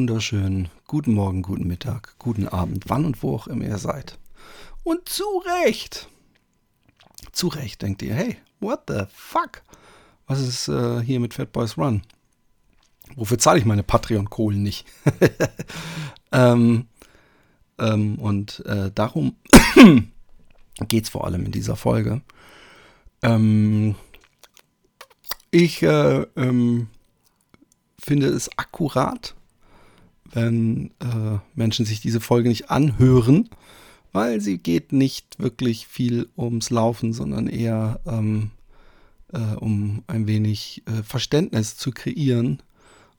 Wunderschönen guten Morgen, guten Mittag, guten Abend, wann und wo auch immer ihr seid. Und zu Recht, zu Recht denkt ihr, hey, what the fuck? Was ist äh, hier mit Fat Boys Run? Wofür zahle ich meine Patreon-Kohlen nicht? ähm, ähm, und äh, darum geht es vor allem in dieser Folge. Ähm, ich äh, ähm, finde es akkurat, wenn äh, Menschen sich diese Folge nicht anhören, weil sie geht nicht wirklich viel ums Laufen, sondern eher ähm, äh, um ein wenig äh, Verständnis zu kreieren,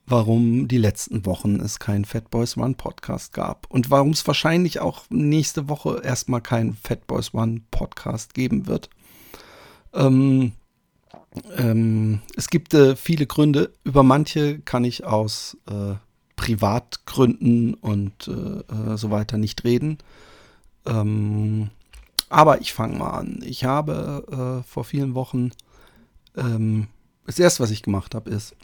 warum die letzten Wochen es keinen Fat Boys One Podcast gab und warum es wahrscheinlich auch nächste Woche erstmal keinen Fat Boys One Podcast geben wird. Ähm, ähm, es gibt äh, viele Gründe. Über manche kann ich aus äh, Privatgründen und äh, äh so weiter nicht reden. Ähm, aber ich fange mal an. Ich habe äh, vor vielen Wochen ähm, das erste, was ich gemacht habe, ist,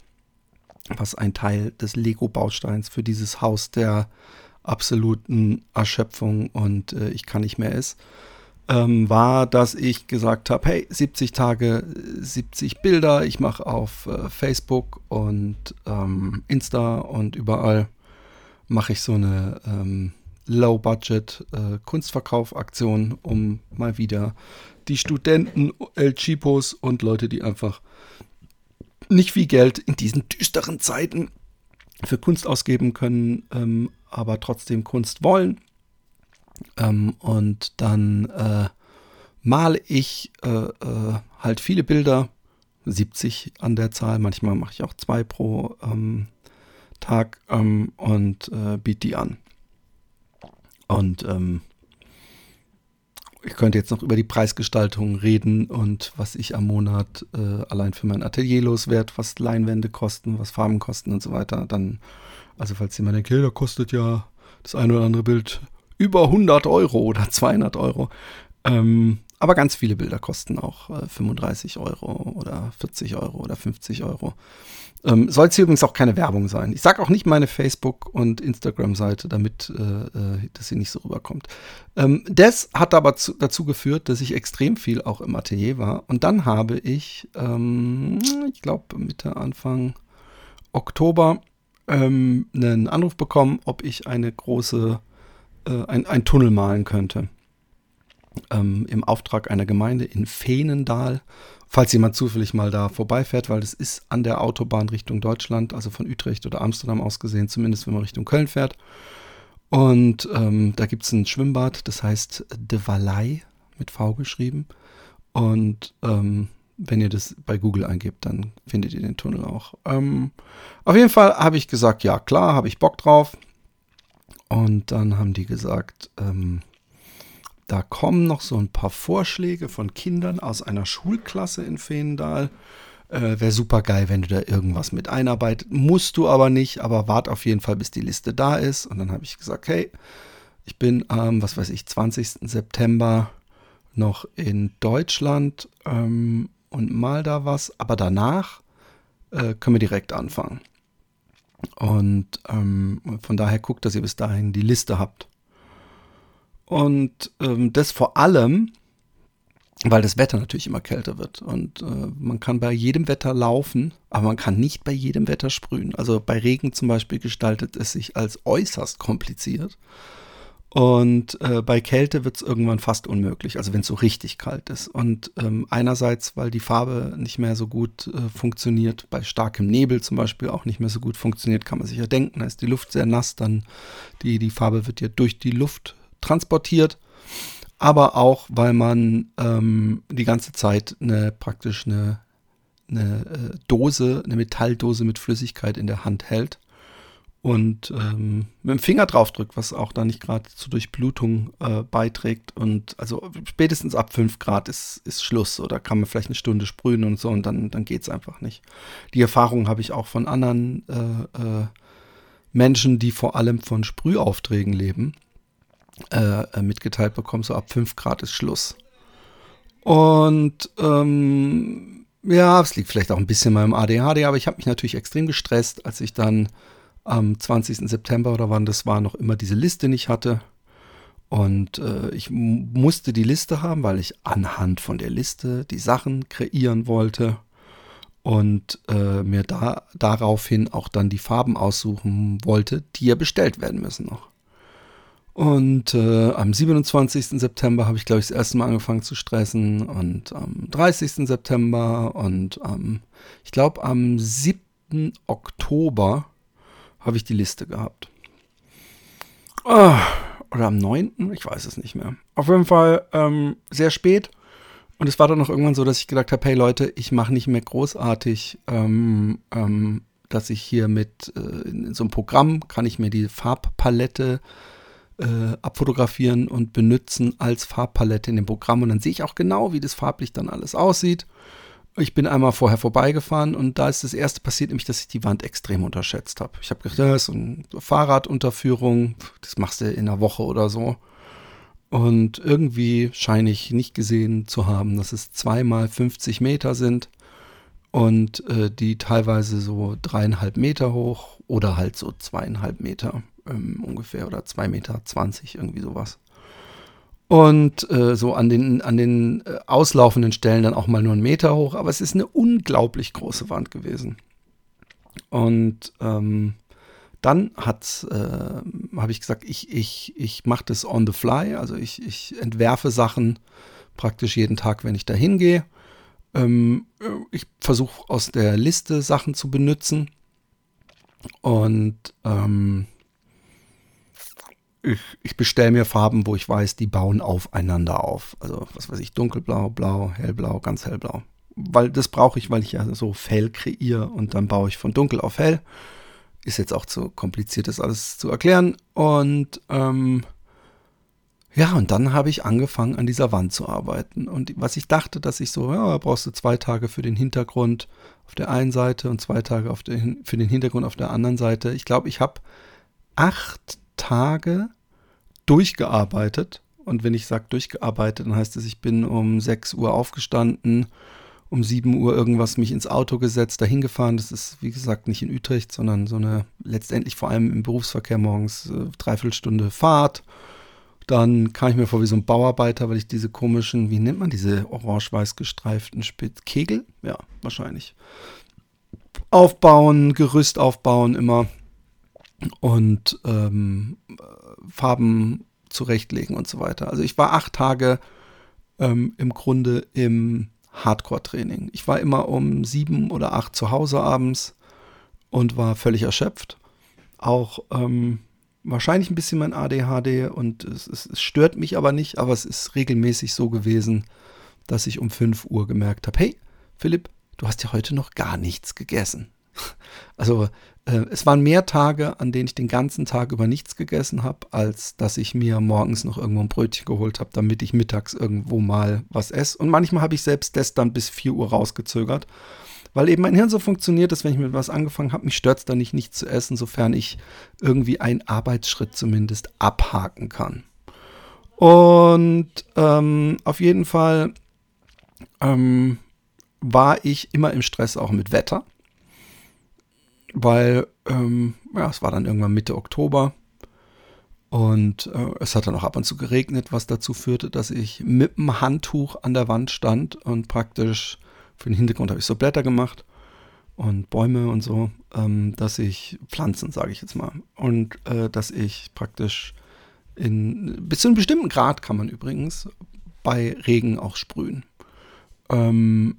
was ein Teil des Lego-Bausteins für dieses Haus der absoluten Erschöpfung und äh, ich kann nicht mehr ist ähm, war, dass ich gesagt habe, hey, 70 Tage, 70 Bilder, ich mache auf äh, Facebook und ähm, Insta und überall mache ich so eine ähm, Low-Budget äh, Kunstverkauf-Aktion, um mal wieder die Studenten, El Chipos und Leute, die einfach nicht viel Geld in diesen düsteren Zeiten für Kunst ausgeben können, ähm, aber trotzdem Kunst wollen, ähm, und dann äh, male ich äh, äh, halt viele Bilder, 70 an der Zahl, manchmal mache ich auch zwei pro ähm, Tag ähm, und äh, biete die an. Und ähm, ich könnte jetzt noch über die Preisgestaltung reden und was ich am Monat äh, allein für mein Atelier loswerde, was Leinwände kosten, was Farben kosten und so weiter. Dann, also falls jemand denkt, okay, da kostet ja das eine oder andere Bild über 100 Euro oder 200 Euro. Ähm, aber ganz viele Bilder kosten auch äh, 35 Euro oder 40 Euro oder 50 Euro. Ähm, Soll es hier übrigens auch keine Werbung sein. Ich sage auch nicht meine Facebook- und Instagram-Seite, damit äh, äh, das hier nicht so rüberkommt. Ähm, das hat aber zu, dazu geführt, dass ich extrem viel auch im Atelier war. Und dann habe ich, ähm, ich glaube Mitte, Anfang Oktober, ähm, einen Anruf bekommen, ob ich eine große äh, ein, ein Tunnel malen könnte. Ähm, Im Auftrag einer Gemeinde in Veenendahl. Falls jemand zufällig mal da vorbeifährt, weil das ist an der Autobahn Richtung Deutschland, also von Utrecht oder Amsterdam aus gesehen, zumindest wenn man Richtung Köln fährt. Und ähm, da gibt es ein Schwimmbad, das heißt De Valley mit V geschrieben. Und ähm, wenn ihr das bei Google eingebt, dann findet ihr den Tunnel auch. Ähm, auf jeden Fall habe ich gesagt, ja klar, habe ich Bock drauf. Und dann haben die gesagt, ähm, da kommen noch so ein paar Vorschläge von Kindern aus einer Schulklasse in Veenendahl. Äh, Wäre super geil, wenn du da irgendwas mit einarbeitet. Musst du aber nicht, aber wart auf jeden Fall, bis die Liste da ist. Und dann habe ich gesagt, hey, ich bin am, was weiß ich, 20. September noch in Deutschland ähm, und mal da was. Aber danach äh, können wir direkt anfangen. Und ähm, von daher guckt, dass ihr bis dahin die Liste habt. Und ähm, das vor allem, weil das Wetter natürlich immer kälter wird. Und äh, man kann bei jedem Wetter laufen, aber man kann nicht bei jedem Wetter sprühen. Also bei Regen zum Beispiel gestaltet es sich als äußerst kompliziert. Und äh, bei Kälte wird es irgendwann fast unmöglich, also wenn es so richtig kalt ist. Und ähm, einerseits, weil die Farbe nicht mehr so gut äh, funktioniert, bei starkem Nebel zum Beispiel auch nicht mehr so gut funktioniert, kann man sich ja denken, da ist die Luft sehr nass, dann die, die Farbe wird ja durch die Luft transportiert. Aber auch, weil man ähm, die ganze Zeit eine praktisch eine eine äh, Dose, eine Metalldose mit Flüssigkeit in der Hand hält und ähm, mit dem Finger draufdrückt, was auch da nicht gerade zur Durchblutung äh, beiträgt. Und also spätestens ab 5 Grad ist, ist Schluss. Oder kann man vielleicht eine Stunde sprühen und so und dann, dann geht es einfach nicht. Die Erfahrung habe ich auch von anderen äh, äh, Menschen, die vor allem von Sprühaufträgen leben, äh, äh, mitgeteilt bekommen. So ab 5 Grad ist Schluss. Und ähm, ja, es liegt vielleicht auch ein bisschen meinem ADHD, aber ich habe mich natürlich extrem gestresst, als ich dann am 20. September oder wann das war, noch immer diese Liste nicht hatte. Und äh, ich musste die Liste haben, weil ich anhand von der Liste die Sachen kreieren wollte und äh, mir da, daraufhin auch dann die Farben aussuchen wollte, die ja bestellt werden müssen noch. Und äh, am 27. September habe ich, glaube ich, das erste Mal angefangen zu stressen und am 30. September und am, ich glaube, am 7. Oktober habe ich die Liste gehabt. Oh, oder am 9., ich weiß es nicht mehr. Auf jeden Fall ähm, sehr spät. Und es war dann noch irgendwann so, dass ich gedacht habe, hey Leute, ich mache nicht mehr großartig, ähm, ähm, dass ich hier mit äh, in so einem Programm kann ich mir die Farbpalette äh, abfotografieren und benutzen als Farbpalette in dem Programm. Und dann sehe ich auch genau, wie das farblich dann alles aussieht. Ich bin einmal vorher vorbeigefahren und da ist das erste passiert, nämlich, dass ich die Wand extrem unterschätzt habe. Ich habe gedacht, das ist eine Fahrradunterführung, das machst du in einer Woche oder so. Und irgendwie scheine ich nicht gesehen zu haben, dass es zweimal 50 Meter sind und äh, die teilweise so dreieinhalb Meter hoch oder halt so zweieinhalb Meter ähm, ungefähr oder zwei Meter zwanzig, irgendwie sowas und äh, so an den, an den äh, auslaufenden Stellen dann auch mal nur einen Meter hoch, aber es ist eine unglaublich große Wand gewesen. Und ähm, dann äh, habe ich gesagt, ich, ich, ich mache das on the fly, also ich, ich entwerfe Sachen praktisch jeden Tag, wenn ich da hingehe. Ähm, ich versuche aus der Liste Sachen zu benutzen und ähm, ich, ich bestelle mir Farben, wo ich weiß, die bauen aufeinander auf. Also, was weiß ich, dunkelblau, blau, hellblau, ganz hellblau. Weil das brauche ich, weil ich ja so Fell kreiere und dann baue ich von dunkel auf hell. Ist jetzt auch zu kompliziert, das alles zu erklären. Und ähm, ja, und dann habe ich angefangen, an dieser Wand zu arbeiten. Und was ich dachte, dass ich so, ja, brauchst du zwei Tage für den Hintergrund auf der einen Seite und zwei Tage der, für den Hintergrund auf der anderen Seite. Ich glaube, ich habe acht Tage durchgearbeitet. Und wenn ich sage durchgearbeitet, dann heißt es, ich bin um 6 Uhr aufgestanden, um 7 Uhr irgendwas mich ins Auto gesetzt, dahin gefahren. Das ist, wie gesagt, nicht in Utrecht, sondern so eine letztendlich vor allem im Berufsverkehr morgens äh, Dreiviertelstunde Fahrt. Dann kam ich mir vor wie so ein Bauarbeiter, weil ich diese komischen, wie nennt man diese orange-weiß gestreiften Spitz Kegel? Ja, wahrscheinlich. Aufbauen, Gerüst aufbauen, immer und ähm, Farben zurechtlegen und so weiter. Also ich war acht Tage ähm, im Grunde im Hardcore-Training. Ich war immer um sieben oder acht zu Hause abends und war völlig erschöpft. Auch ähm, wahrscheinlich ein bisschen mein ADHD und es, es, es, stört mich aber nicht, aber es ist regelmäßig so gewesen, dass ich um 5 Uhr gemerkt habe, hey Philipp, du hast ja heute noch gar nichts gegessen. Also es waren mehr Tage, an denen ich den ganzen Tag über nichts gegessen habe, als dass ich mir morgens noch irgendwo ein Brötchen geholt habe, damit ich mittags irgendwo mal was esse. Und manchmal habe ich selbst das dann bis 4 Uhr rausgezögert, weil eben mein Hirn so funktioniert, dass wenn ich mit was angefangen habe, mich stört es dann nicht, nichts zu essen, sofern ich irgendwie einen Arbeitsschritt zumindest abhaken kann. Und ähm, auf jeden Fall ähm, war ich immer im Stress auch mit Wetter weil ähm, ja, es war dann irgendwann Mitte Oktober und äh, es hat dann auch ab und zu geregnet, was dazu führte, dass ich mit dem Handtuch an der Wand stand und praktisch für den Hintergrund habe ich so Blätter gemacht und Bäume und so, ähm, dass ich Pflanzen, sage ich jetzt mal, und äh, dass ich praktisch in bis zu einem bestimmten Grad kann man übrigens bei Regen auch sprühen. Ähm,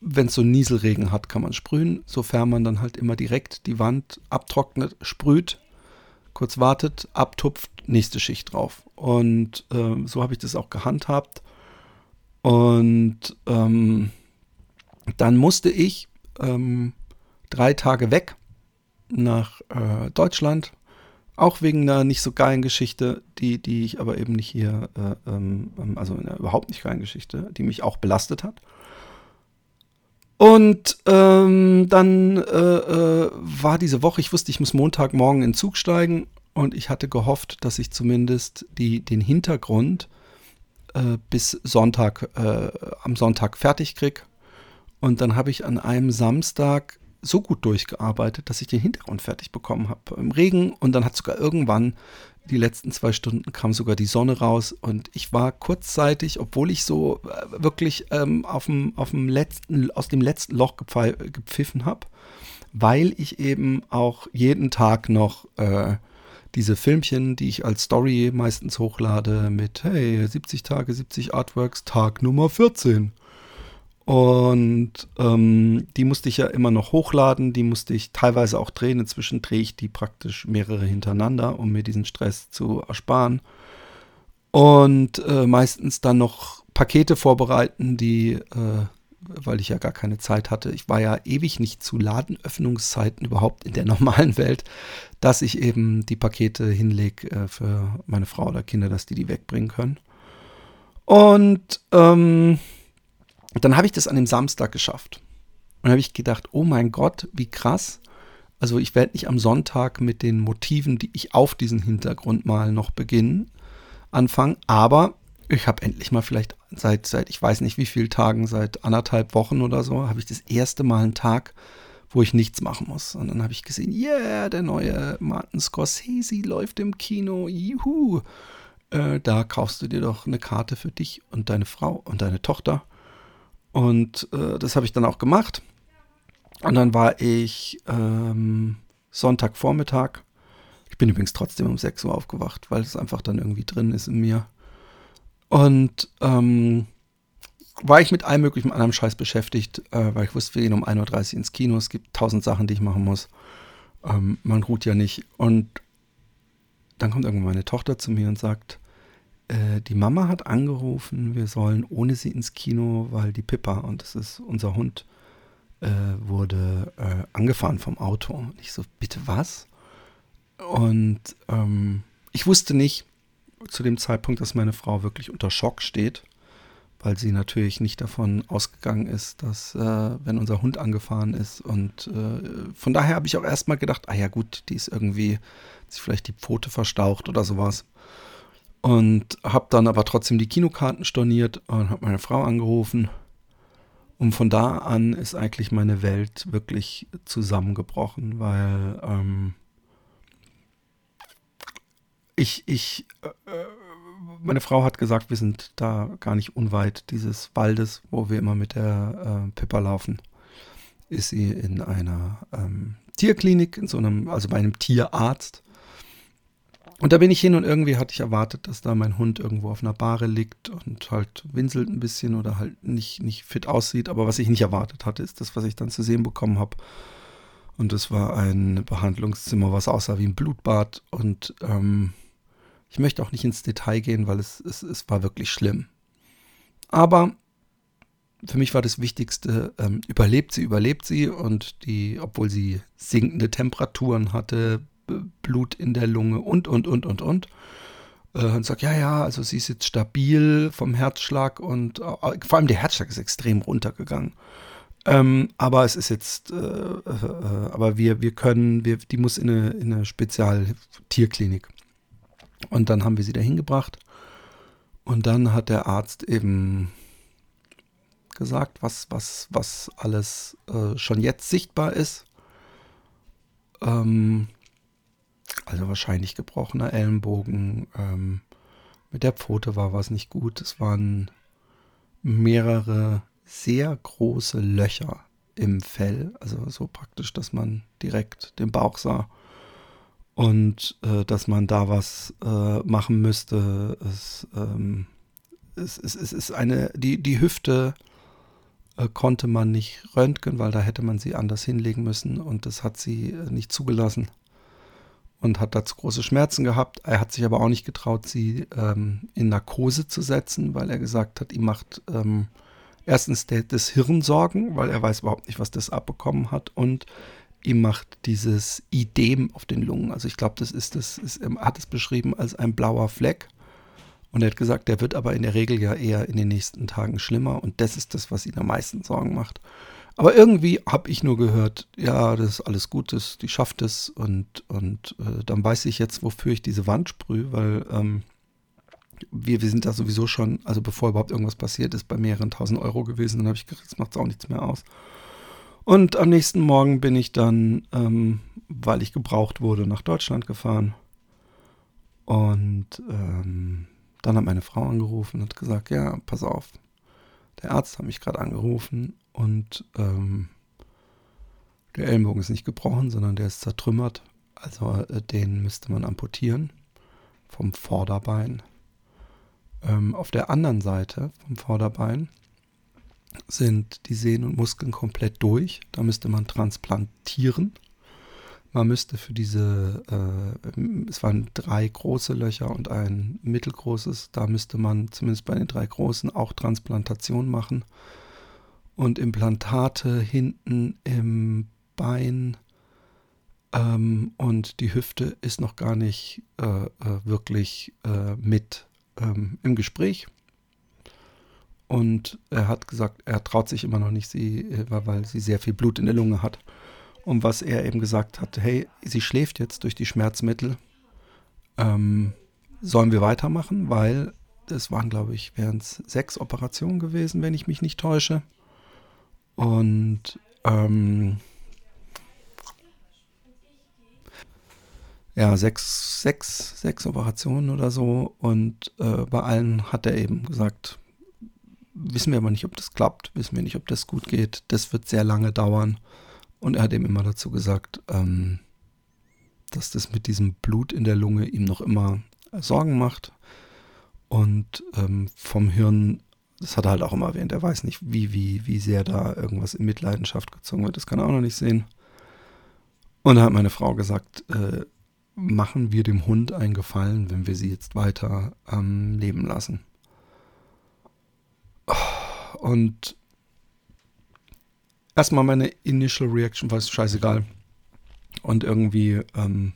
wenn es so Nieselregen hat, kann man sprühen, sofern man dann halt immer direkt die Wand abtrocknet, sprüht, kurz wartet, abtupft, nächste Schicht drauf. Und ähm, so habe ich das auch gehandhabt. Und ähm, dann musste ich ähm, drei Tage weg nach äh, Deutschland, auch wegen einer nicht so geilen Geschichte, die, die ich aber eben nicht hier, äh, ähm, also einer überhaupt nicht geilen Geschichte, die mich auch belastet hat. Und ähm, dann äh, äh, war diese Woche, ich wusste, ich muss Montagmorgen in den Zug steigen und ich hatte gehofft, dass ich zumindest die, den Hintergrund äh, bis Sonntag, äh, am Sonntag fertig kriege. Und dann habe ich an einem Samstag so gut durchgearbeitet, dass ich den Hintergrund fertig bekommen habe im Regen. Und dann hat sogar irgendwann die letzten zwei Stunden kam sogar die Sonne raus und ich war kurzzeitig, obwohl ich so äh, wirklich ähm, auf dem, auf dem letzten, aus dem letzten Loch gepfiffen habe, weil ich eben auch jeden Tag noch äh, diese Filmchen, die ich als Story meistens hochlade, mit hey, 70 Tage, 70 Artworks, Tag Nummer 14. Und ähm, die musste ich ja immer noch hochladen, die musste ich teilweise auch drehen. Inzwischen drehe ich die praktisch mehrere hintereinander, um mir diesen Stress zu ersparen. Und äh, meistens dann noch Pakete vorbereiten, die, äh, weil ich ja gar keine Zeit hatte. Ich war ja ewig nicht zu Ladenöffnungszeiten überhaupt in der normalen Welt, dass ich eben die Pakete hinlege äh, für meine Frau oder Kinder, dass die die wegbringen können. Und ähm, dann habe ich das an dem Samstag geschafft. Und habe ich gedacht, oh mein Gott, wie krass. Also ich werde nicht am Sonntag mit den Motiven, die ich auf diesen Hintergrund mal noch beginnen, anfangen. Aber ich habe endlich mal vielleicht seit, seit ich weiß nicht wie vielen Tagen, seit anderthalb Wochen oder so, habe ich das erste Mal einen Tag, wo ich nichts machen muss. Und dann habe ich gesehen, yeah, der neue Martin Scorsese läuft im Kino, juhu. Äh, da kaufst du dir doch eine Karte für dich und deine Frau und deine Tochter. Und äh, das habe ich dann auch gemacht. Und dann war ich ähm, Sonntagvormittag. Ich bin übrigens trotzdem um 6 Uhr aufgewacht, weil es einfach dann irgendwie drin ist in mir. Und ähm, war ich mit allem möglichen anderen Scheiß beschäftigt, äh, weil ich wusste, wir gehen um 1.30 Uhr ins Kino. Es gibt tausend Sachen, die ich machen muss. Ähm, man ruht ja nicht. Und dann kommt irgendwann meine Tochter zu mir und sagt, äh, die Mama hat angerufen, wir sollen ohne sie ins Kino, weil die Pippa, und das ist unser Hund, äh, wurde äh, angefahren vom Auto. Und ich so, bitte was? Und ähm, ich wusste nicht zu dem Zeitpunkt, dass meine Frau wirklich unter Schock steht, weil sie natürlich nicht davon ausgegangen ist, dass, äh, wenn unser Hund angefahren ist. Und äh, von daher habe ich auch erstmal gedacht, ah ja gut, die ist irgendwie, sich vielleicht die Pfote verstaucht oder sowas. Und habe dann aber trotzdem die Kinokarten storniert und habe meine Frau angerufen. Und von da an ist eigentlich meine Welt wirklich zusammengebrochen, weil ähm, ich, ich, äh, meine Frau hat gesagt, wir sind da gar nicht unweit dieses Waldes, wo wir immer mit der äh, Pippa laufen. Ist sie in einer ähm, Tierklinik, in so einem, also bei einem Tierarzt. Und da bin ich hin und irgendwie hatte ich erwartet, dass da mein Hund irgendwo auf einer Bahre liegt und halt winselt ein bisschen oder halt nicht, nicht fit aussieht. Aber was ich nicht erwartet hatte, ist das, was ich dann zu sehen bekommen habe. Und es war ein Behandlungszimmer, was aussah wie ein Blutbad. Und ähm, ich möchte auch nicht ins Detail gehen, weil es, es, es war wirklich schlimm. Aber für mich war das Wichtigste, ähm, überlebt sie, überlebt sie. Und die, obwohl sie sinkende Temperaturen hatte, Blut in der Lunge und, und, und, und, und. Äh, und sagt, ja, ja, also sie ist jetzt stabil vom Herzschlag und äh, vor allem der Herzschlag ist extrem runtergegangen. Ähm, aber es ist jetzt, äh, äh, aber wir, wir können, wir, die muss in eine, in eine Spezialtierklinik. Und dann haben wir sie da hingebracht. Und dann hat der Arzt eben gesagt, was, was, was alles äh, schon jetzt sichtbar ist. Ähm, also wahrscheinlich gebrochener Ellenbogen. Ähm, mit der Pfote war was nicht gut. Es waren mehrere sehr große Löcher im Fell. Also so praktisch, dass man direkt den Bauch sah. Und äh, dass man da was äh, machen müsste. Es, ähm, es, es, es, ist eine, die, die Hüfte äh, konnte man nicht röntgen, weil da hätte man sie anders hinlegen müssen und das hat sie äh, nicht zugelassen und hat dazu große Schmerzen gehabt. Er hat sich aber auch nicht getraut, sie ähm, in Narkose zu setzen, weil er gesagt hat, ihm macht ähm, erstens der, das Hirn sorgen, weil er weiß überhaupt nicht, was das abbekommen hat und ihm macht dieses Idem auf den Lungen. Also ich glaube, das ist das, ist, er hat es beschrieben als ein blauer Fleck. Und er hat gesagt, der wird aber in der Regel ja eher in den nächsten Tagen schlimmer und das ist das, was ihn am meisten Sorgen macht. Aber irgendwie habe ich nur gehört, ja, das ist alles gut, das, die schafft es und, und äh, dann weiß ich jetzt, wofür ich diese Wand sprühe, weil ähm, wir, wir sind da sowieso schon, also bevor überhaupt irgendwas passiert ist, bei mehreren tausend Euro gewesen. Dann habe ich gedacht, das macht auch nichts mehr aus. Und am nächsten Morgen bin ich dann, ähm, weil ich gebraucht wurde, nach Deutschland gefahren. Und ähm, dann hat meine Frau angerufen und hat gesagt, ja, pass auf, der Arzt hat mich gerade angerufen und ähm, der Ellenbogen ist nicht gebrochen, sondern der ist zertrümmert. Also äh, den müsste man amputieren vom Vorderbein. Ähm, auf der anderen Seite vom Vorderbein sind die Sehnen und Muskeln komplett durch. Da müsste man transplantieren. Man müsste für diese, äh, es waren drei große Löcher und ein mittelgroßes, da müsste man zumindest bei den drei großen auch Transplantation machen. Und Implantate hinten im Bein ähm, und die Hüfte ist noch gar nicht äh, äh wirklich äh, mit ähm, im Gespräch. Und er hat gesagt, er traut sich immer noch nicht, sie, äh, weil sie sehr viel Blut in der Lunge hat. Und was er eben gesagt hat, hey, sie schläft jetzt durch die Schmerzmittel. Ähm, sollen wir weitermachen? Weil es waren, glaube ich, wären es sechs Operationen gewesen, wenn ich mich nicht täusche. Und ähm, ja, sechs, sechs, sechs Operationen oder so. Und äh, bei allen hat er eben gesagt, wissen wir aber nicht, ob das klappt, wissen wir nicht, ob das gut geht. Das wird sehr lange dauern. Und er hat eben immer dazu gesagt, ähm, dass das mit diesem Blut in der Lunge ihm noch immer Sorgen macht. Und ähm, vom Hirn, das hat er halt auch immer erwähnt, er weiß nicht, wie, wie, wie sehr da irgendwas in Mitleidenschaft gezogen wird. Das kann er auch noch nicht sehen. Und da hat meine Frau gesagt, äh, machen wir dem Hund einen Gefallen, wenn wir sie jetzt weiter ähm, leben lassen. Und erstmal meine Initial Reaction war es scheißegal. Und irgendwie ähm,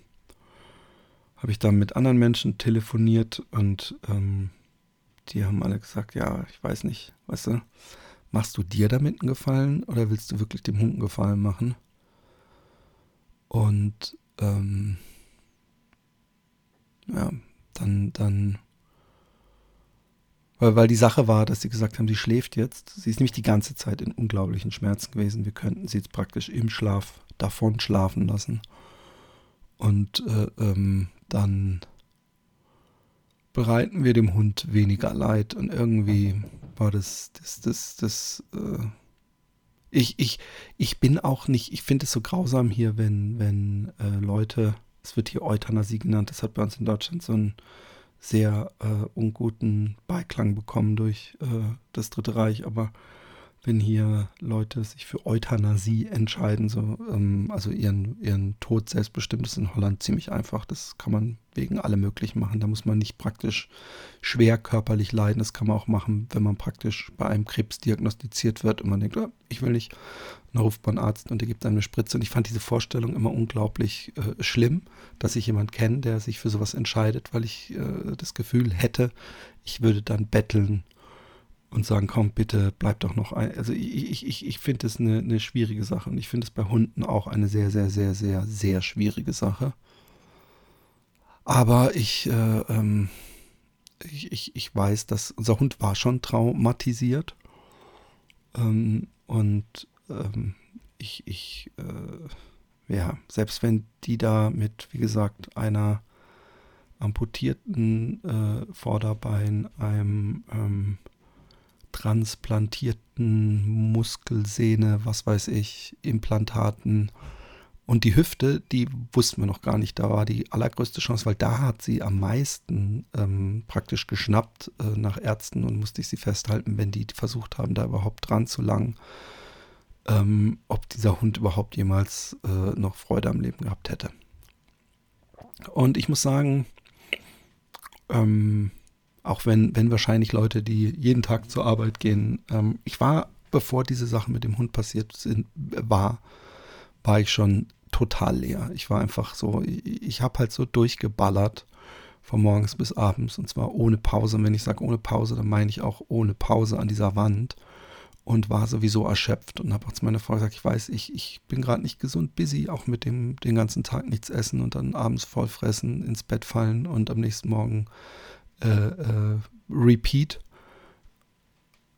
habe ich dann mit anderen Menschen telefoniert und ähm, die haben alle gesagt, ja, ich weiß nicht, weißt du, machst du dir damit einen Gefallen oder willst du wirklich dem Hund einen Gefallen machen? Und ähm, ja, dann, dann, weil, weil die Sache war, dass sie gesagt haben, sie schläft jetzt. Sie ist nämlich die ganze Zeit in unglaublichen Schmerzen gewesen. Wir könnten sie jetzt praktisch im Schlaf davon schlafen lassen. Und äh, ähm, dann bereiten wir dem Hund weniger Leid. Und irgendwie war das, das, das, das, äh, ich, ich, ich bin auch nicht, ich finde es so grausam hier, wenn, wenn äh, Leute es wird hier Euthanasie genannt. Das hat bei uns in Deutschland so einen sehr äh, unguten Beiklang bekommen durch äh, das Dritte Reich. Aber wenn hier Leute sich für Euthanasie entscheiden, so, ähm, also ihren, ihren Tod selbstbestimmt, ist in Holland ziemlich einfach. Das kann man wegen allem möglichen machen. Da muss man nicht praktisch schwer körperlich leiden. Das kann man auch machen, wenn man praktisch bei einem Krebs diagnostiziert wird und man denkt, oh, ich will nicht. dann ruft man einen Arzt und der gibt einem eine Spritze. Und ich fand diese Vorstellung immer unglaublich äh, schlimm, dass ich jemanden kenne, der sich für sowas entscheidet, weil ich äh, das Gefühl hätte, ich würde dann betteln und sagen, komm, bitte bleib doch noch ein. Also ich, ich, ich, finde es eine, eine schwierige Sache und ich finde es bei Hunden auch eine sehr, sehr, sehr, sehr, sehr schwierige Sache. Aber ich, äh, ähm, ich, ich, ich weiß, dass unser Hund war schon traumatisiert. Ähm, und ähm, ich, ich, äh, ja, selbst wenn die da mit, wie gesagt, einer amputierten äh, Vorderbein, einem ähm, transplantierten Muskelsehne, was weiß ich, Implantaten. Und die Hüfte, die wussten wir noch gar nicht. Da war die allergrößte Chance, weil da hat sie am meisten ähm, praktisch geschnappt äh, nach Ärzten und musste ich sie festhalten, wenn die versucht haben, da überhaupt dran zu langen, ähm, ob dieser Hund überhaupt jemals äh, noch Freude am Leben gehabt hätte. Und ich muss sagen, ähm, Auch wenn, wenn wahrscheinlich Leute, die jeden Tag zur Arbeit gehen, ähm, ich war, bevor diese Sachen mit dem Hund passiert sind, war, war ich schon total leer. Ich war einfach so, ich, ich habe halt so durchgeballert von morgens bis abends und zwar ohne Pause. Und wenn ich sage ohne Pause, dann meine ich auch ohne Pause an dieser Wand und war sowieso erschöpft und habe auch zu meiner Frau gesagt, ich weiß, ich, ich bin gerade nicht gesund, busy, auch mit dem den ganzen Tag nichts essen und dann abends voll fressen, ins Bett fallen und am nächsten Morgen äh, äh, repeat.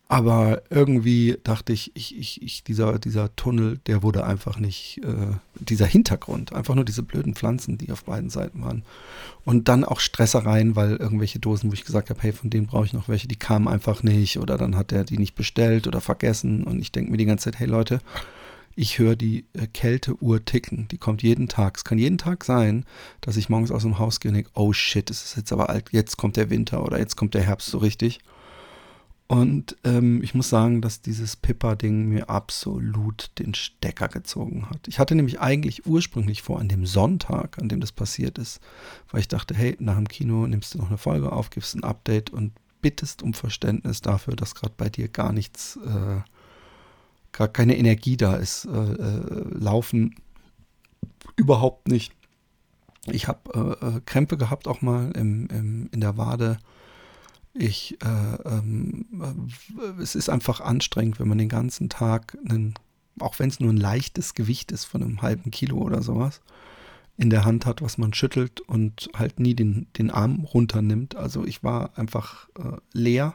Aber irgendwie dachte ich, ich, ich, ich, dieser, dieser Tunnel, der wurde einfach nicht, äh, dieser Hintergrund, einfach nur diese blöden Pflanzen, die auf beiden Seiten waren. Und dann auch Stressereien, weil irgendwelche Dosen, wo ich gesagt habe, hey, von denen brauche ich noch welche, die kamen einfach nicht oder dann hat er die nicht bestellt oder vergessen. Und ich denke mir die ganze Zeit, hey Leute, ich höre die äh, Kälteuhr ticken. Die kommt jeden Tag. Es kann jeden Tag sein, dass ich morgens aus dem Haus gehe und denke, oh shit, es ist jetzt aber alt, jetzt kommt der Winter oder jetzt kommt der Herbst so richtig. Und ähm, ich muss sagen, dass dieses Pippa-Ding mir absolut den Stecker gezogen hat. Ich hatte nämlich eigentlich ursprünglich vor, an dem Sonntag, an dem das passiert ist, weil ich dachte, hey, nach dem Kino nimmst du noch eine Folge auf, gibst ein Update und bittest um Verständnis dafür, dass gerade bei dir gar nichts, äh, gar keine Energie da ist. Äh, äh, laufen überhaupt nicht. Ich habe äh, äh, Krämpfe gehabt auch mal im, im, in der Wade ich, äh, ähm, äh, es ist einfach anstrengend, wenn man den ganzen Tag, einen, auch wenn es nur ein leichtes Gewicht ist von einem halben Kilo oder sowas, in der Hand hat, was man schüttelt und halt nie den, den Arm runternimmt. Also ich war einfach äh, leer.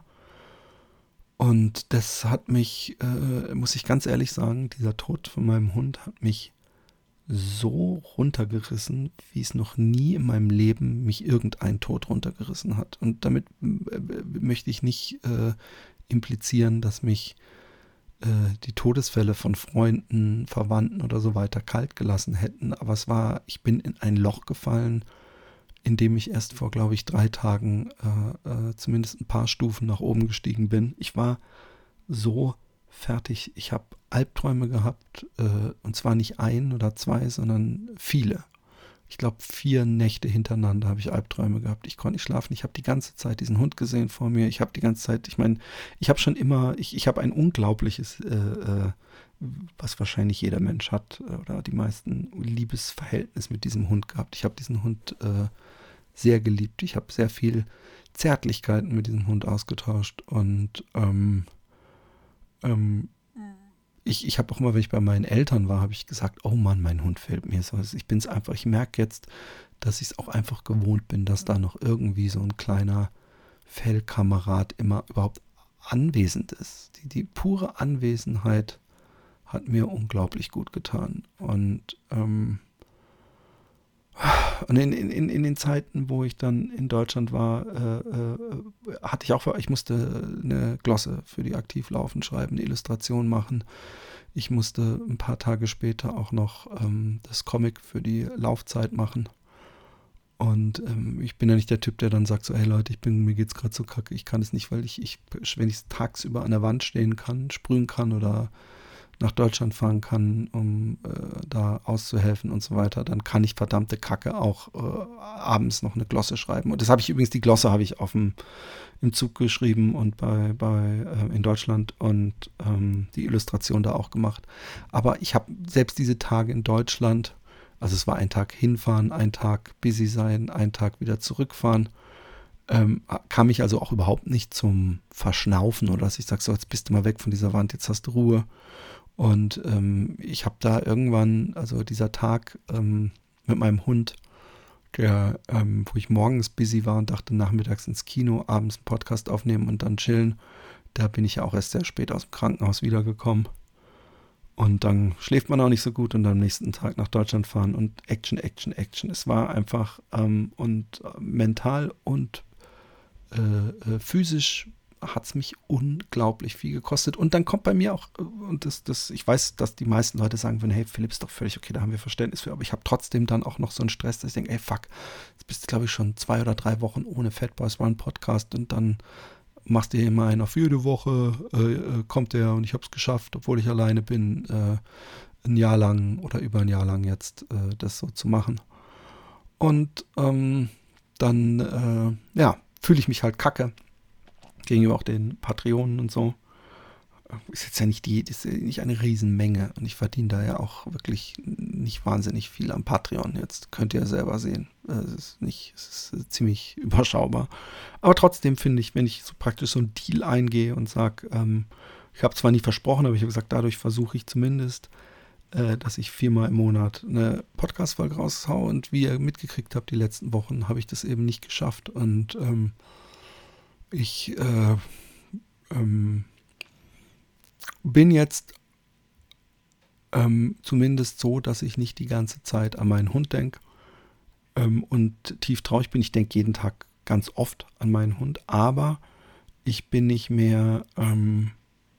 Und das hat mich, äh, muss ich ganz ehrlich sagen, dieser Tod von meinem Hund hat mich so runtergerissen, wie es noch nie in meinem Leben mich irgendein Tod runtergerissen hat. Und damit äh, möchte ich nicht äh, implizieren, dass mich äh, die Todesfälle von Freunden, Verwandten oder so weiter kalt gelassen hätten. Aber es war, ich bin in ein Loch gefallen, in dem ich erst vor, glaube ich, drei Tagen äh, äh zumindest ein paar Stufen nach oben gestiegen bin. Ich war so fertig. Ich habe Albträume gehabt, äh, und zwar nicht ein oder zwei, sondern viele. Ich glaube, vier Nächte hintereinander habe ich Albträume gehabt. Ich konnte nicht schlafen. Ich habe die ganze Zeit diesen Hund gesehen vor mir. Ich habe die ganze Zeit, ich meine, ich habe schon immer, ich, ich habe ein unglaubliches, äh, äh, was wahrscheinlich jeder Mensch hat, äh, oder die meisten, Liebesverhältnis mit diesem Hund gehabt. Ich habe diesen Hund äh, sehr geliebt. Ich habe sehr viel Zärtlichkeiten mit diesem Hund ausgetauscht und ähm, ähm, ich, ich habe auch immer, wenn ich bei meinen Eltern war, habe ich gesagt, oh Mann, mein Hund fällt mir so. Ich bin es einfach, ich merke jetzt, dass ich es auch einfach gewohnt bin, dass da noch irgendwie so ein kleiner Fellkamerad immer überhaupt anwesend ist. Die, die pure Anwesenheit hat mir unglaublich gut getan. Und ähm, und in, in, in den Zeiten, wo ich dann in Deutschland war, äh, äh, hatte ich auch, ich musste eine Glosse für die Aktivlaufen schreiben, eine Illustration machen. Ich musste ein paar Tage später auch noch ähm, das Comic für die Laufzeit machen. Und ähm, ich bin ja nicht der Typ, der dann sagt so, hey Leute, ich bin, mir geht's gerade so kacke, ich kann es nicht, weil ich, ich wenn ich tagsüber an der Wand stehen kann, sprühen kann oder nach Deutschland fahren kann, um äh, da auszuhelfen und so weiter, dann kann ich verdammte Kacke auch äh, abends noch eine Glosse schreiben. Und das habe ich übrigens, die Glosse habe ich auf dem, im Zug geschrieben und bei, bei äh, in Deutschland und ähm, die Illustration da auch gemacht. Aber ich habe selbst diese Tage in Deutschland, also es war ein Tag hinfahren, ein Tag busy sein, ein Tag wieder zurückfahren. Ähm, kam ich also auch überhaupt nicht zum Verschnaufen oder dass ich sage, so, jetzt bist du mal weg von dieser Wand, jetzt hast du Ruhe. Und ähm, ich habe da irgendwann, also dieser Tag ähm, mit meinem Hund, der, ähm, wo ich morgens busy war und dachte, nachmittags ins Kino, abends einen Podcast aufnehmen und dann chillen, da bin ich ja auch erst sehr spät aus dem Krankenhaus wiedergekommen. Und dann schläft man auch nicht so gut und am nächsten Tag nach Deutschland fahren und Action, Action, Action. Es war einfach ähm, und äh, mental und äh, äh, physisch hat es mich unglaublich viel gekostet. Und dann kommt bei mir auch, und das, das, ich weiß, dass die meisten Leute sagen würden, hey, Philipp ist doch völlig okay, da haben wir Verständnis für, aber ich habe trotzdem dann auch noch so einen Stress, dass ich denke, ey, fuck, jetzt bist du, glaube ich, schon zwei oder drei Wochen ohne Fat Boys One Podcast und dann machst du hier immer einen auf jede Woche, äh, äh kommt der und ich habe es geschafft, obwohl ich alleine bin, äh, ein Jahr lang oder über ein Jahr lang jetzt äh, das so zu machen. Und ähm, dann, äh, ja, fühle ich mich halt kacke gegenüber auch den Patreonen und so. Ist jetzt ja nicht die, ist nicht eine Riesenmenge und ich verdiene da ja auch wirklich nicht wahnsinnig viel am Patreon. Jetzt könnt ihr ja selber sehen. Es ist nicht, es ist ziemlich überschaubar. Aber trotzdem finde ich, wenn ich so praktisch so einen Deal eingehe und sage, ähm, ich habe zwar nie versprochen, aber ich habe gesagt, dadurch versuche ich zumindest, äh, dass ich viermal im Monat eine Podcast-Folge raushaue. Und wie ihr mitgekriegt habt, die letzten Wochen habe ich das eben nicht geschafft. Und ähm, ich äh, ähm, bin jetzt ähm, zumindest so, dass ich nicht die ganze Zeit an meinen Hund denke ähm, und tief traurig bin. Ich denke jeden Tag ganz oft an meinen Hund, aber ich bin nicht mehr, ähm,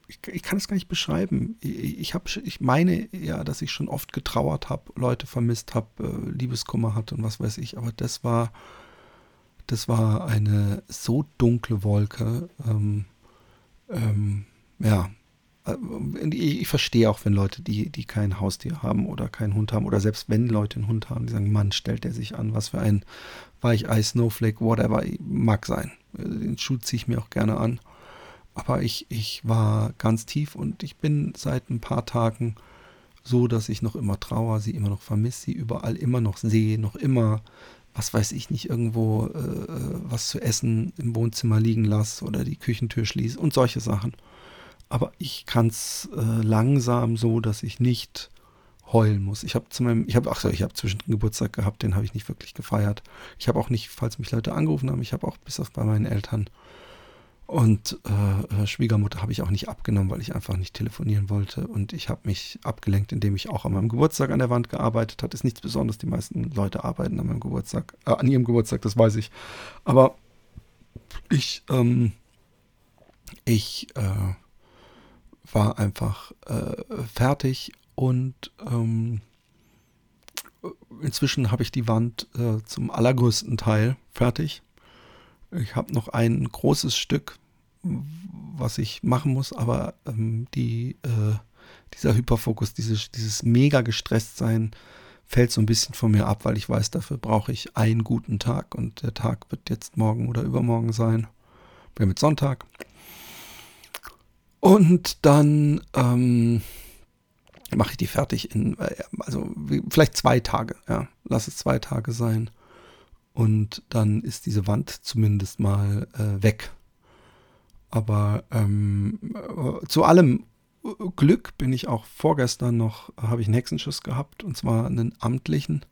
ich, ich, kann es gar nicht beschreiben. Ich, ich, hab, ich meine ja, dass ich schon oft getrauert habe, Leute vermisst habe, äh, Liebeskummer hatte und was weiß ich, aber das war, das war eine so dunkle Wolke. Ähm, ähm, ja, äh, ich verstehe auch, wenn Leute, die, die kein Haustier haben oder keinen Hund haben, oder selbst wenn Leute einen Hund haben, die sagen, Mann, stellt der sich an, was für ein Weichei, Snowflake, whatever, mag sein. Den Schuh ziehe ich mir auch gerne an. Aber ich, ich war ganz tief und ich bin seit ein paar Tagen so, dass ich noch immer trauer, sie immer noch vermisse, sie überall immer noch sehe, noch immer, was weiß ich nicht, irgendwo äh, äh was zu essen im Wohnzimmer liegen lasse oder die Küchentür schließe und solche Sachen aber ich kann es äh, langsam so, dass ich nicht heulen muss. Ich habe zu meinem, ich habe, ach so, ich habe zwischendrin Geburtstag gehabt, den habe ich nicht wirklich gefeiert. Ich habe auch nicht, falls mich Leute angerufen haben, ich habe auch bis auf bei meinen Eltern und äh, äh, Schwiegermutter habe ich auch nicht abgenommen, weil ich einfach nicht telefonieren wollte. Und ich habe mich abgelenkt, indem ich auch an meinem Geburtstag an der Wand gearbeitet habe. Ist nichts Besonderes. Die meisten Leute arbeiten an meinem Geburtstag, äh, an ihrem Geburtstag, das weiß ich. Aber ich, ähm, ich äh, war einfach äh, fertig und ähm, inzwischen habe ich die Wand äh, zum allergrößten Teil fertig. Ich habe noch ein großes Stück, was ich machen muss, aber ähm, die, äh, dieser Hyperfokus, dieses, dieses mega gestresst sein, fällt so ein bisschen von mir ab, weil ich weiß, dafür brauche ich einen guten Tag und der Tag wird jetzt morgen oder übermorgen sein. Wir jetzt Sonntag. Und dann ähm, mache ich die fertig in, äh, also vielleicht zwei Tage, ja, lass es zwei Tage sein. Und dann ist diese Wand zumindest mal äh, weg. Aber ähm, äh, zu allem Glück bin ich auch vorgestern noch, habe ich einen Hexenschuss gehabt, und zwar einen amtlichen,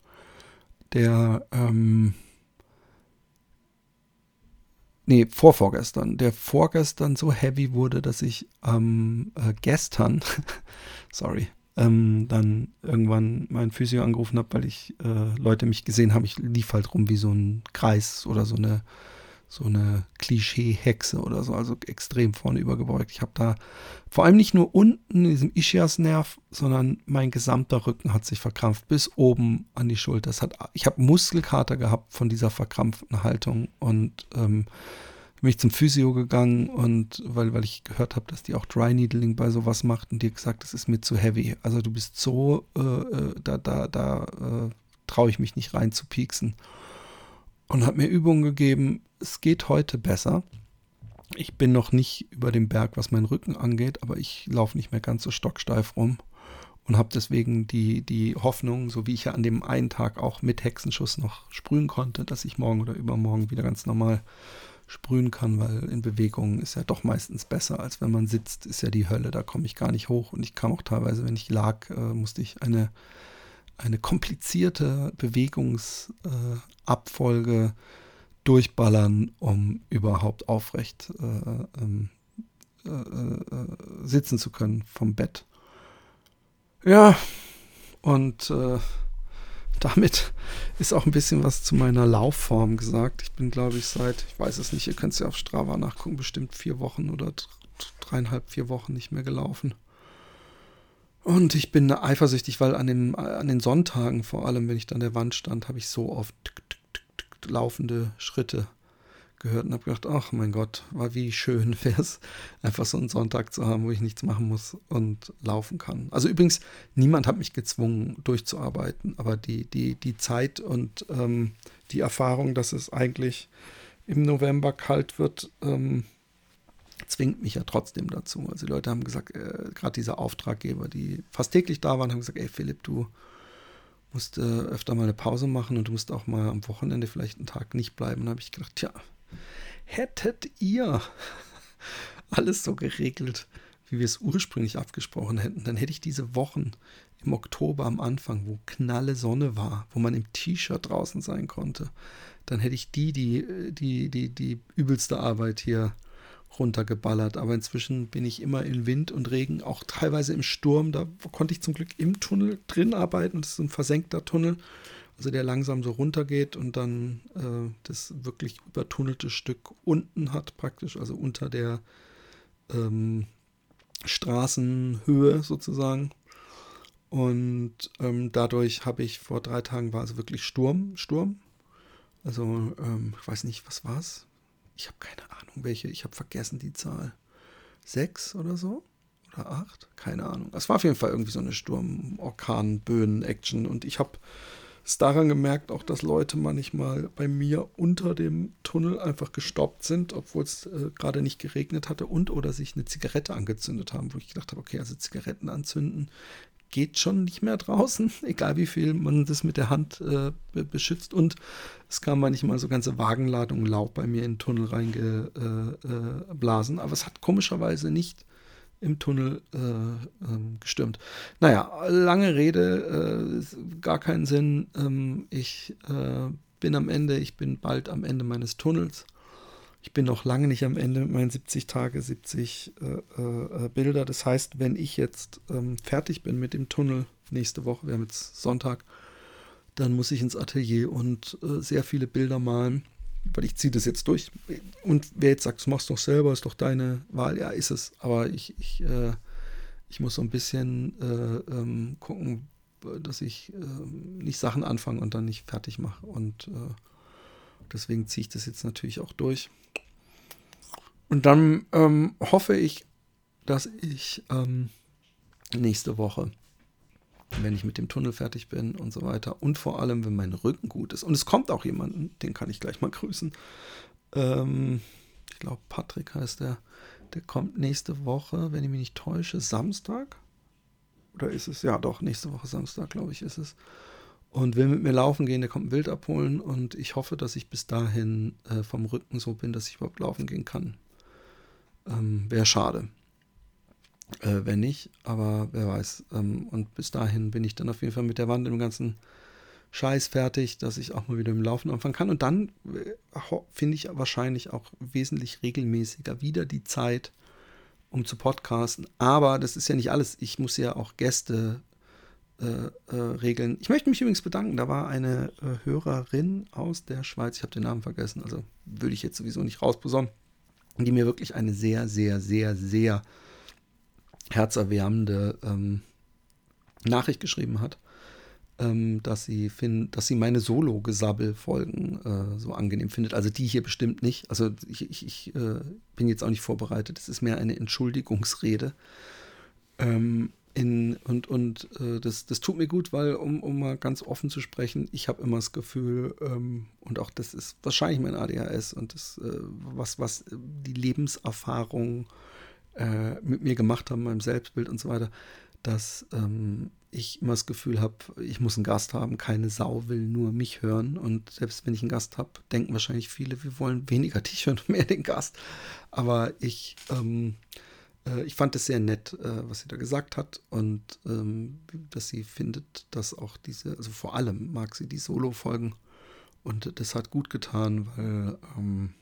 der ähm, nee, vorvorgestern, der vorgestern so heavy wurde, dass ich ähm, äh, gestern, sorry, ähm, dann irgendwann meinen Physio angerufen habe, weil ich äh, Leute mich gesehen haben. Ich lief halt rum wie so ein Kreis oder so eine so eine Klischee-Hexe oder so, also extrem vorne übergebeugt. Ich habe da vor allem nicht nur unten in diesem Ischias-Nerv, sondern mein gesamter Rücken hat sich verkrampft bis oben an die Schulter. hat, ich habe Muskelkater gehabt von dieser verkrampften Haltung und ähm, bin ich zum Physio gegangen und weil, weil ich gehört habe, dass die auch Dry Needling bei sowas macht und die gesagt, das ist mir zu heavy. Also du bist so, äh, äh da, da, da äh, traue ich mich nicht rein zu pieksen und hat mir Übungen gegeben. Es geht heute besser. Ich bin noch nicht über dem Berg, was meinen Rücken angeht, aber ich laufe nicht mehr ganz so stocksteif rum und habe deswegen die, die Hoffnung, so wie ich ja an dem einen Tag auch mit Hexenschuss noch sprühen konnte, dass ich morgen oder übermorgen wieder ganz normal sprühen kann, weil in Bewegung ist ja doch meistens besser, als wenn man sitzt, ist ja die Hölle, da komme ich gar nicht hoch und ich kam auch teilweise, wenn ich lag, äh, musste ich eine eine komplizierte Bewegungsabfolge äh, durchballern, um überhaupt aufrecht äh, ähm, äh, äh, sitzen zu können vom Bett. Ja, und äh, damit ist auch ein bisschen was zu meiner Laufform gesagt. Ich bin, glaube ich, seit, ich weiß es nicht, ihr könnt es ja auf Strava nachgucken, bestimmt vier Wochen oder dreieinhalb, vier Wochen nicht mehr gelaufen. Und ich bin eifersüchtig, weil an den, an den Sonntagen, vor allem wenn ich an der Wand stand, habe ich so oft laufende Schritte gehört und habe gedacht, ach mein Gott, war wie schön wäre es, einfach so einen Sonntag zu haben, wo ich nichts machen muss und laufen kann. Also übrigens, niemand hat mich gezwungen, durchzuarbeiten, aber die, die, die Zeit und ähm, die Erfahrung, dass es eigentlich im November kalt wird, ähm, zwingt mich ja trotzdem dazu. Also die Leute haben gesagt, äh, gerade diese Auftraggeber, die fast täglich da waren, haben gesagt, ey Philipp, du musst äh, öfter mal eine Pause machen und du musst auch mal am Wochenende vielleicht einen Tag nicht bleiben. Und da habe ich gedacht, tja, hättet ihr alles so geregelt, wie wir es ursprünglich abgesprochen hätten, dann hätte ich diese Wochen im Oktober am Anfang, wo knalle Sonne war, wo man im T-Shirt draußen sein konnte, dann hätte ich die, die, die, die, die übelste Arbeit hier runtergeballert. Aber inzwischen bin ich immer in Wind und Regen, auch teilweise im Sturm. Da konnte ich zum Glück im Tunnel drin arbeiten. Das ist ein versenkter Tunnel, also der langsam so runtergeht und dann äh, das wirklich übertunnelte Stück unten hat, praktisch, also unter der ähm, Straßenhöhe sozusagen. Und ähm, dadurch habe ich vor drei Tagen war also wirklich Sturm, Sturm. Also ähm, ich weiß nicht, was war es? Ich habe keine Ahnung, welche. Ich habe vergessen die Zahl. Sechs oder so? Oder acht? Keine Ahnung. Es war auf jeden Fall irgendwie so eine Sturm, Orkan, Böen, Action. Und ich habe es daran gemerkt, auch dass Leute manchmal bei mir unter dem Tunnel einfach gestoppt sind, obwohl es äh, gerade nicht geregnet hatte und oder sich eine Zigarette angezündet haben, wo ich gedacht habe, okay, also Zigaretten anzünden geht schon nicht mehr draußen, egal wie viel man das mit der Hand äh, beschützt. Und es kam manchmal so ganze Wagenladungen Laub bei mir in den Tunnel reingeblasen, äh, äh, aber es hat komischerweise nicht im Tunnel äh, ähm, gestürmt. Naja, lange Rede, äh, gar keinen Sinn. Ähm, ich äh, bin am Ende, ich bin bald am Ende meines Tunnels. Ich bin noch lange nicht am Ende mit meinen 70 Tage, 70 äh, äh, Bilder. Das heißt, wenn ich jetzt ähm, fertig bin mit dem Tunnel nächste Woche, wir haben jetzt Sonntag, dann muss ich ins Atelier und äh, sehr viele Bilder malen weil ich ziehe das jetzt durch. Und wer jetzt sagt, du machst doch selber, ist doch deine Wahl, ja, ist es. Aber ich, ich, äh, ich muss so ein bisschen äh, ähm, gucken, dass ich äh, nicht Sachen anfange und dann nicht fertig mache. Und äh, deswegen ziehe ich das jetzt natürlich auch durch. Und dann ähm, hoffe ich, dass ich ähm, nächste Woche wenn ich mit dem Tunnel fertig bin und so weiter. Und vor allem, wenn mein Rücken gut ist. Und es kommt auch jemanden, den kann ich gleich mal grüßen. Ähm, ich glaube, Patrick heißt der. Der kommt nächste Woche, wenn ich mich nicht täusche, Samstag. Oder ist es? Ja, doch, nächste Woche Samstag, glaube ich, ist es. Und will mit mir laufen gehen, der kommt ein Bild abholen. Und ich hoffe, dass ich bis dahin äh, vom Rücken so bin, dass ich überhaupt laufen gehen kann. Ähm, Wäre schade äh, wenn nicht, aber wer weiß. Ähm, und bis dahin bin ich dann auf jeden Fall mit der Wand im ganzen Scheiß fertig, dass ich auch mal wieder im Laufen anfangen kann. Und dann äh, finde ich wahrscheinlich auch wesentlich regelmäßiger wieder die Zeit, um zu podcasten. Aber das ist ja nicht alles. Ich muss ja auch Gäste äh, äh, regeln. Ich möchte mich übrigens bedanken. Da war eine äh, Hörerin aus der Schweiz. Ich habe den Namen vergessen. Also würde ich jetzt sowieso nicht rausbesorgen. Die mir wirklich eine sehr, sehr, sehr, sehr herzerwärmende ähm, Nachricht geschrieben hat, ähm, dass, sie find, dass sie meine Solo-Gesabbel-Folgen äh, so angenehm findet. Also die hier bestimmt nicht. Also ich, ich, ich äh, bin jetzt auch nicht vorbereitet. Es ist mehr eine Entschuldigungsrede. Ähm, in, und und äh, das, das tut mir gut, weil, um, um mal ganz offen zu sprechen, ich habe immer das Gefühl, ähm, und auch das ist wahrscheinlich mein ADHS und das, äh, was, was die Lebenserfahrung äh, mit mir gemacht haben, meinem Selbstbild und so weiter, dass ähm, ich immer das Gefühl habe, ich muss einen Gast haben, keine Sau will nur mich hören. Und selbst wenn ich einen Gast habe, denken wahrscheinlich viele, wir wollen weniger dich hören, mehr den Gast. Aber ich, ähm, äh, ich fand es sehr nett, äh, was sie da gesagt hat. Und ähm, dass sie findet, dass auch diese, also vor allem mag sie die Solo-Folgen. Und das hat gut getan, weil ähm,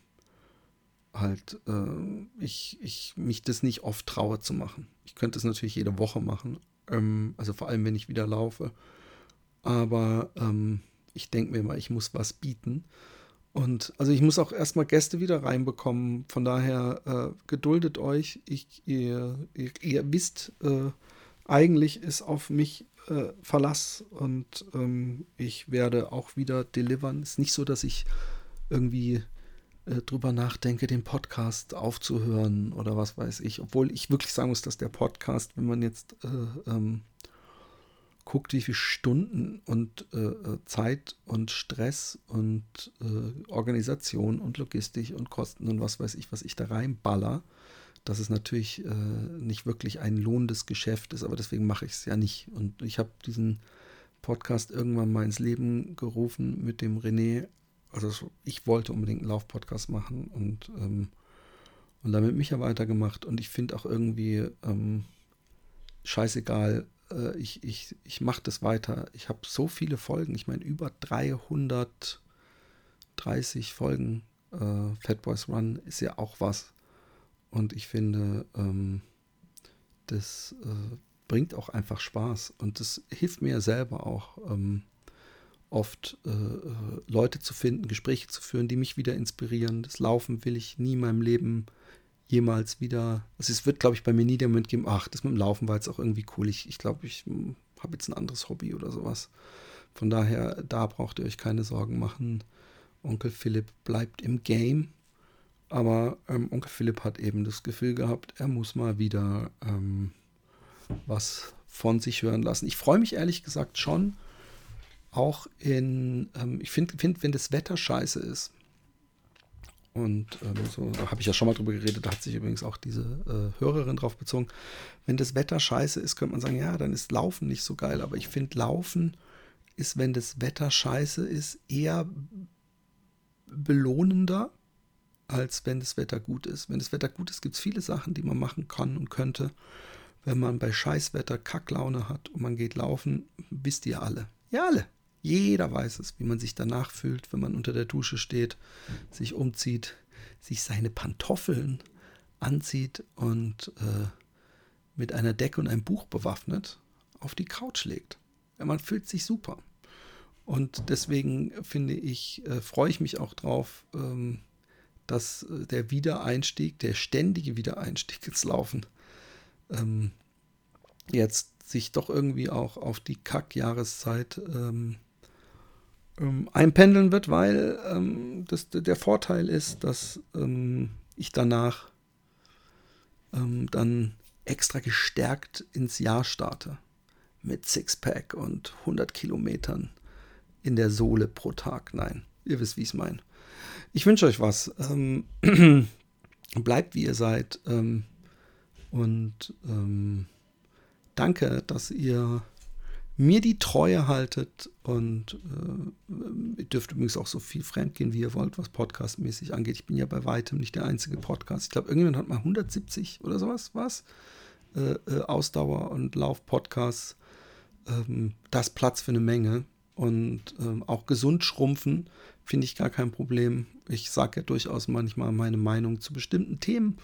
halt äh, ich, ich mich das nicht oft traue zu machen. Ich könnte es natürlich jede Woche machen, ähm, also vor allem, wenn ich wieder laufe. Aber ähm, ich denke mir mal, ich muss was bieten. Und also ich muss auch erstmal Gäste wieder reinbekommen. Von daher äh, geduldet euch. Ich, ihr, ihr, ihr wisst, äh, eigentlich ist auf mich äh, Verlass und ähm, ich werde auch wieder delivern. Es ist nicht so, dass ich irgendwie äh, drüber nachdenke, den Podcast aufzuhören oder was weiß ich. Obwohl ich wirklich sagen muss, dass der Podcast, wenn man jetzt äh, ähm, guckt, wie viele Stunden und äh, äh, Zeit und Stress und äh, Organisation und Logistik und Kosten und was weiß ich, was ich da reinballer, dass es natürlich nicht wirklich ein lohnendes Geschäft ist, aber deswegen mache ich es ja nicht. Und ich habe diesen Podcast irgendwann mal ins Leben gerufen mit dem René. Also ich wollte unbedingt einen Lauf-Podcast machen und, ähm, und damit mich ja weitergemacht. Und ich finde auch irgendwie ähm, scheißegal, äh, ich, ich, ich mache das weiter. Ich habe so viele Folgen, ich meine über 330 Folgen. Äh, Fat Boys Run ist ja auch was. Und ich finde, ähm, das äh, bringt auch einfach Spaß. Und das hilft mir selber auch ähm, oft, äh, äh, Leute zu finden, Gespräche zu führen, die mich wieder inspirieren. Das Laufen will ich nie in meinem Leben jemals wieder. Also es wird, glaube ich, bei mir nie der Moment geben, ach, das mit dem Laufen war jetzt auch irgendwie cool. Ich, ich glaube, ich hm, habe jetzt ein anderes Hobby oder sowas. Von daher, da braucht ihr euch keine Sorgen machen. Onkel Philipp bleibt im Game. Aber ähm, Onkel Philipp hat eben das Gefühl gehabt, er muss mal wieder ähm, was von sich hören lassen. Ich freue mich ehrlich gesagt schon, auch in, ähm, ich finde, find, wenn das Wetter scheiße ist, und ähm, so, da habe ich ja schon mal drüber geredet, da hat sich übrigens auch diese äh, Hörerin drauf bezogen. Wenn das Wetter scheiße ist, könnte man sagen, ja, dann ist Laufen nicht so geil. Aber ich finde, Laufen ist, wenn das Wetter scheiße ist, eher belohnender, als wenn das Wetter gut ist. Wenn das Wetter gut ist, gibt es viele Sachen, die man machen kann und könnte. Wenn man bei Scheißwetter Kacklaune hat und man geht laufen, wisst ihr alle. Ja, alle. Jeder weiß es, wie man sich danach fühlt, wenn man unter der Dusche steht, sich umzieht, sich seine Pantoffeln anzieht und äh, mit einer Decke und einem Buch bewaffnet auf die Couch legt. Man fühlt sich super. Und deswegen finde ich, äh, freue ich mich auch drauf, ähm, dass äh, der Wiedereinstieg, der ständige Wiedereinstieg ins Laufen, ähm, jetzt sich doch irgendwie auch auf die Kack-Jahreszeit ähm, ähm, einpendeln wird, weil ähm, das, der Vorteil ist, dass ähm, ich danach ähm, dann extra gestärkt ins Jahr starte. Mit Sixpack und 100 Kilometern in der Sohle pro Tag. Nein, ihr wisst, wie ich es meine. Ich wünsche euch was. Ähm, bleibt wie ihr seid. Ähm, und danke, dass ihr mir die Treue haltet und äh, ihr dürft übrigens auch so viel fremdgehen, wie ihr wollt, was podcastmäßig angeht. Ich bin ja bei weitem nicht der einzige Podcast. Ich glaube, irgendjemand hat mal 170 oder sowas, was? Äh, äh, Ausdauer- und Lauf-Podcasts. Ähm, das Platz für eine Menge. Und ähm, auch gesund schrumpfen finde ich gar kein Problem. Ich sage ja durchaus manchmal meine Meinung zu bestimmten Themen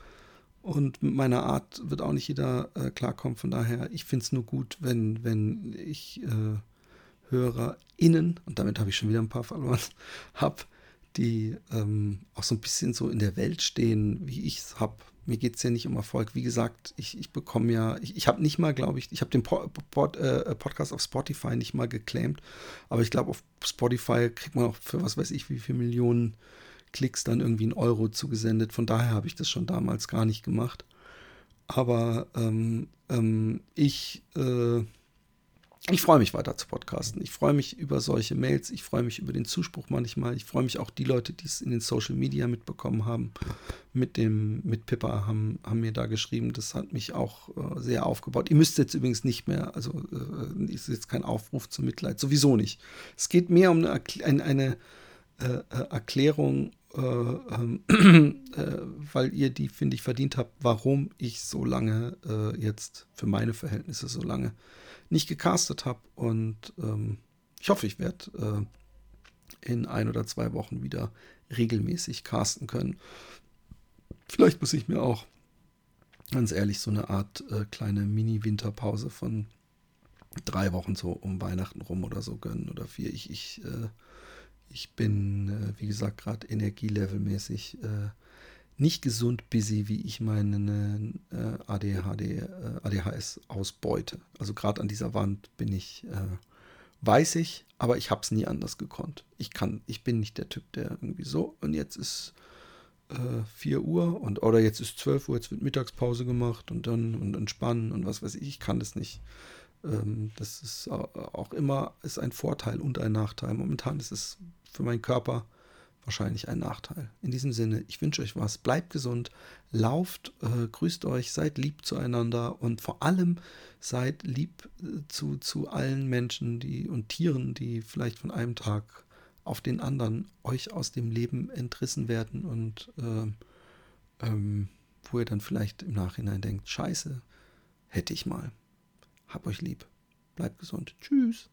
und mit meiner Art wird auch nicht jeder äh, klarkommen. Von daher, ich finde es nur gut, wenn, wenn ich äh, HörerInnen, und damit habe ich schon wieder ein paar verloren, habe, die ähm, auch so ein bisschen so in der Welt stehen, wie ich es habe. Mir geht es ja nicht um Erfolg. Wie gesagt, ich, ich bekomme ja, ich, ich habe nicht mal, glaube ich, ich habe den Pod, Pod, äh, Podcast auf Spotify nicht mal geclaimed, aber ich glaube, auf Spotify kriegt man auch für was weiß ich, wie viele Millionen Klicks dann irgendwie einen Euro zugesendet. Von daher habe ich das schon damals gar nicht gemacht. Aber ähm, ähm, ich, äh, ich freue mich weiter zu podcasten. Ich freue mich über solche Mails. Ich freue mich über den Zuspruch manchmal. Ich freue mich auch die Leute, die es in den Social Media mitbekommen haben. Mit dem, mit Pippa haben, haben mir da geschrieben. Das hat mich auch äh, sehr aufgebaut. Ihr müsst jetzt übrigens nicht mehr, also äh, ist jetzt kein Aufruf zum Mitleid. Sowieso nicht. Es geht mehr um eine, eine, eine äh, äh Erklärung äh, ähm, äh, weil ihr die, finde ich, verdient habt, warum ich so lange äh, jetzt für meine Verhältnisse so lange nicht gecastet habe. Und ähm, ich hoffe, ich werde äh, in ein oder zwei Wochen wieder regelmäßig casten können. Vielleicht muss ich mir auch ganz ehrlich so eine Art äh, kleine Mini-Winterpause von drei Wochen so um Weihnachten rum oder so gönnen oder vier. Ich, ich äh, ich bin, äh, wie gesagt, gerade energielevelmäßig äh, nicht gesund busy, wie ich meine äh, ADHD, ADHS ausbeute. Also gerade an dieser Wand bin ich, weiß ich, aber ich habe es nie anders gekonnt. Ich kann, ich bin nicht der Typ, der irgendwie so und jetzt ist äh, 4 Uhr und oder jetzt ist 12 Uhr, jetzt wird Mittagspause gemacht und dann und entspannen und was weiß ich. Ich kann das nicht. Ähm, das ist auch immer ist ein Vorteil und ein Nachteil. Momentan ist es für meinen Körper wahrscheinlich ein Nachteil. In diesem Sinne, ich wünsche euch was, bleibt gesund, lauft, äh, grüßt euch, seid lieb zueinander und vor allem seid lieb äh, zu, zu allen Menschen die, und Tieren, die vielleicht von einem Tag auf den anderen euch aus dem Leben entrissen werden und äh, ähm, wo ihr dann vielleicht im Nachhinein denkt, scheiße, hätte ich mal. Hab euch lieb. Bleibt gesund. Tschüss.